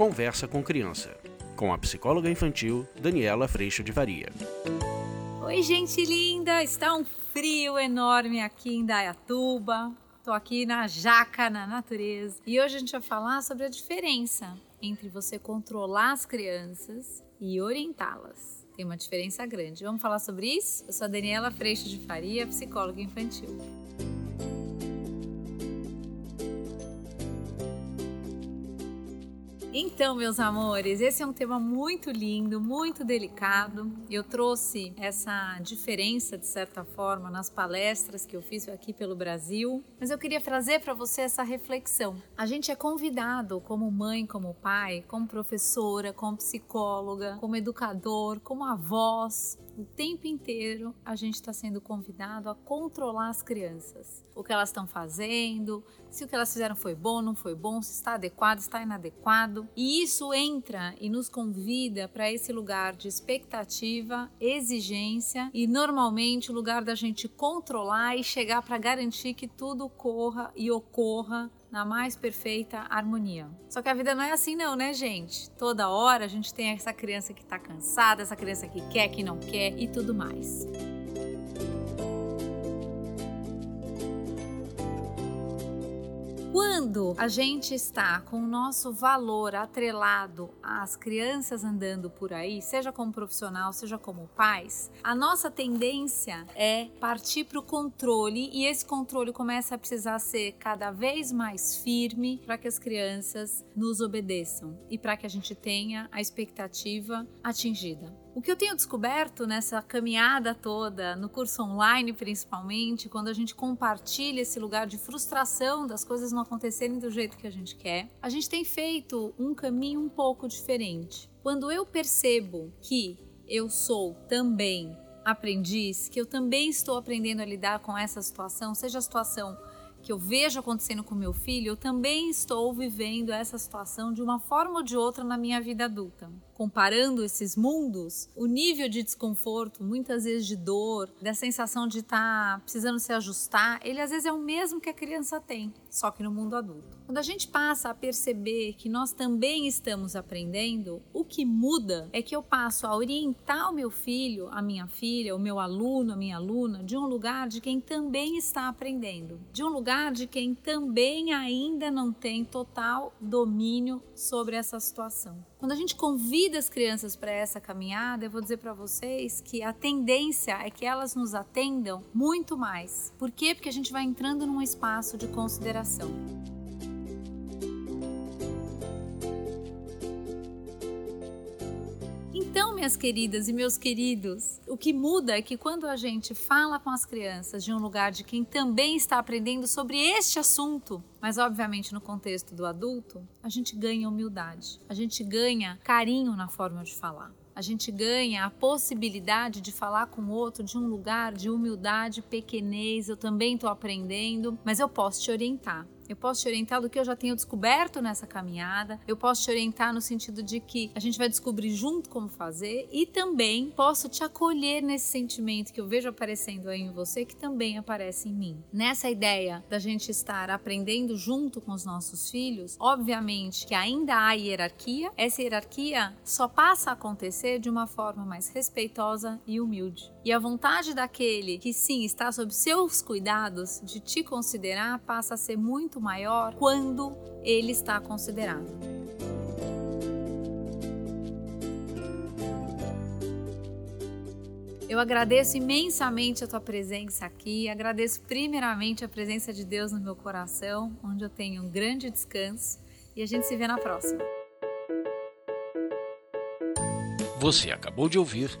Conversa com Criança, com a psicóloga infantil Daniela Freixo de Varia. Oi, gente linda! Está um frio enorme aqui em Dayatuba. Estou aqui na jaca, na natureza. E hoje a gente vai falar sobre a diferença entre você controlar as crianças e orientá-las. Tem uma diferença grande. Vamos falar sobre isso? Eu sou a Daniela Freixo de Faria, psicóloga infantil. Então, meus amores, esse é um tema muito lindo, muito delicado. Eu trouxe essa diferença, de certa forma, nas palestras que eu fiz aqui pelo Brasil, mas eu queria trazer para você essa reflexão. A gente é convidado, como mãe, como pai, como professora, como psicóloga, como educador, como avós, o tempo inteiro a gente está sendo convidado a controlar as crianças. O que elas estão fazendo, se o que elas fizeram foi bom, não foi bom, se está adequado, está inadequado. E isso entra e nos convida para esse lugar de expectativa, exigência e normalmente o lugar da gente controlar e chegar para garantir que tudo corra e ocorra na mais perfeita harmonia. Só que a vida não é assim não, né, gente? Toda hora a gente tem essa criança que tá cansada, essa criança que quer, que não quer e tudo mais. Quando a gente está com o nosso valor atrelado às crianças andando por aí, seja como profissional, seja como pais, a nossa tendência é partir para o controle e esse controle começa a precisar ser cada vez mais firme para que as crianças nos obedeçam e para que a gente tenha a expectativa atingida. O que eu tenho descoberto nessa caminhada toda, no curso online principalmente, quando a gente compartilha esse lugar de frustração das coisas não acontecerem do jeito que a gente quer, a gente tem feito um caminho um pouco diferente. Quando eu percebo que eu sou também aprendiz, que eu também estou aprendendo a lidar com essa situação, seja a situação que eu vejo acontecendo com meu filho, eu também estou vivendo essa situação de uma forma ou de outra na minha vida adulta comparando esses mundos, o nível de desconforto, muitas vezes de dor, da sensação de estar tá precisando se ajustar, ele às vezes é o mesmo que a criança tem, só que no mundo adulto. Quando a gente passa a perceber que nós também estamos aprendendo, o que muda é que eu passo a orientar o meu filho, a minha filha, o meu aluno, a minha aluna, de um lugar de quem também está aprendendo, de um lugar de quem também ainda não tem total domínio sobre essa situação. Quando a gente convida as crianças para essa caminhada, eu vou dizer para vocês que a tendência é que elas nos atendam muito mais. Por quê? Porque a gente vai entrando num espaço de consideração. Minhas queridas e meus queridos, o que muda é que quando a gente fala com as crianças de um lugar de quem também está aprendendo sobre este assunto, mas obviamente no contexto do adulto, a gente ganha humildade, a gente ganha carinho na forma de falar. A gente ganha a possibilidade de falar com o outro de um lugar de humildade, pequenez. Eu também estou aprendendo, mas eu posso te orientar eu posso te orientar do que eu já tenho descoberto nessa caminhada, eu posso te orientar no sentido de que a gente vai descobrir junto como fazer e também posso te acolher nesse sentimento que eu vejo aparecendo aí em você, que também aparece em mim. Nessa ideia da gente estar aprendendo junto com os nossos filhos, obviamente que ainda há hierarquia, essa hierarquia só passa a acontecer de uma forma mais respeitosa e humilde. E a vontade daquele que sim está sob seus cuidados de te considerar passa a ser muito maior quando ele está considerado. Eu agradeço imensamente a tua presença aqui, agradeço primeiramente a presença de Deus no meu coração, onde eu tenho um grande descanso, e a gente se vê na próxima. Você acabou de ouvir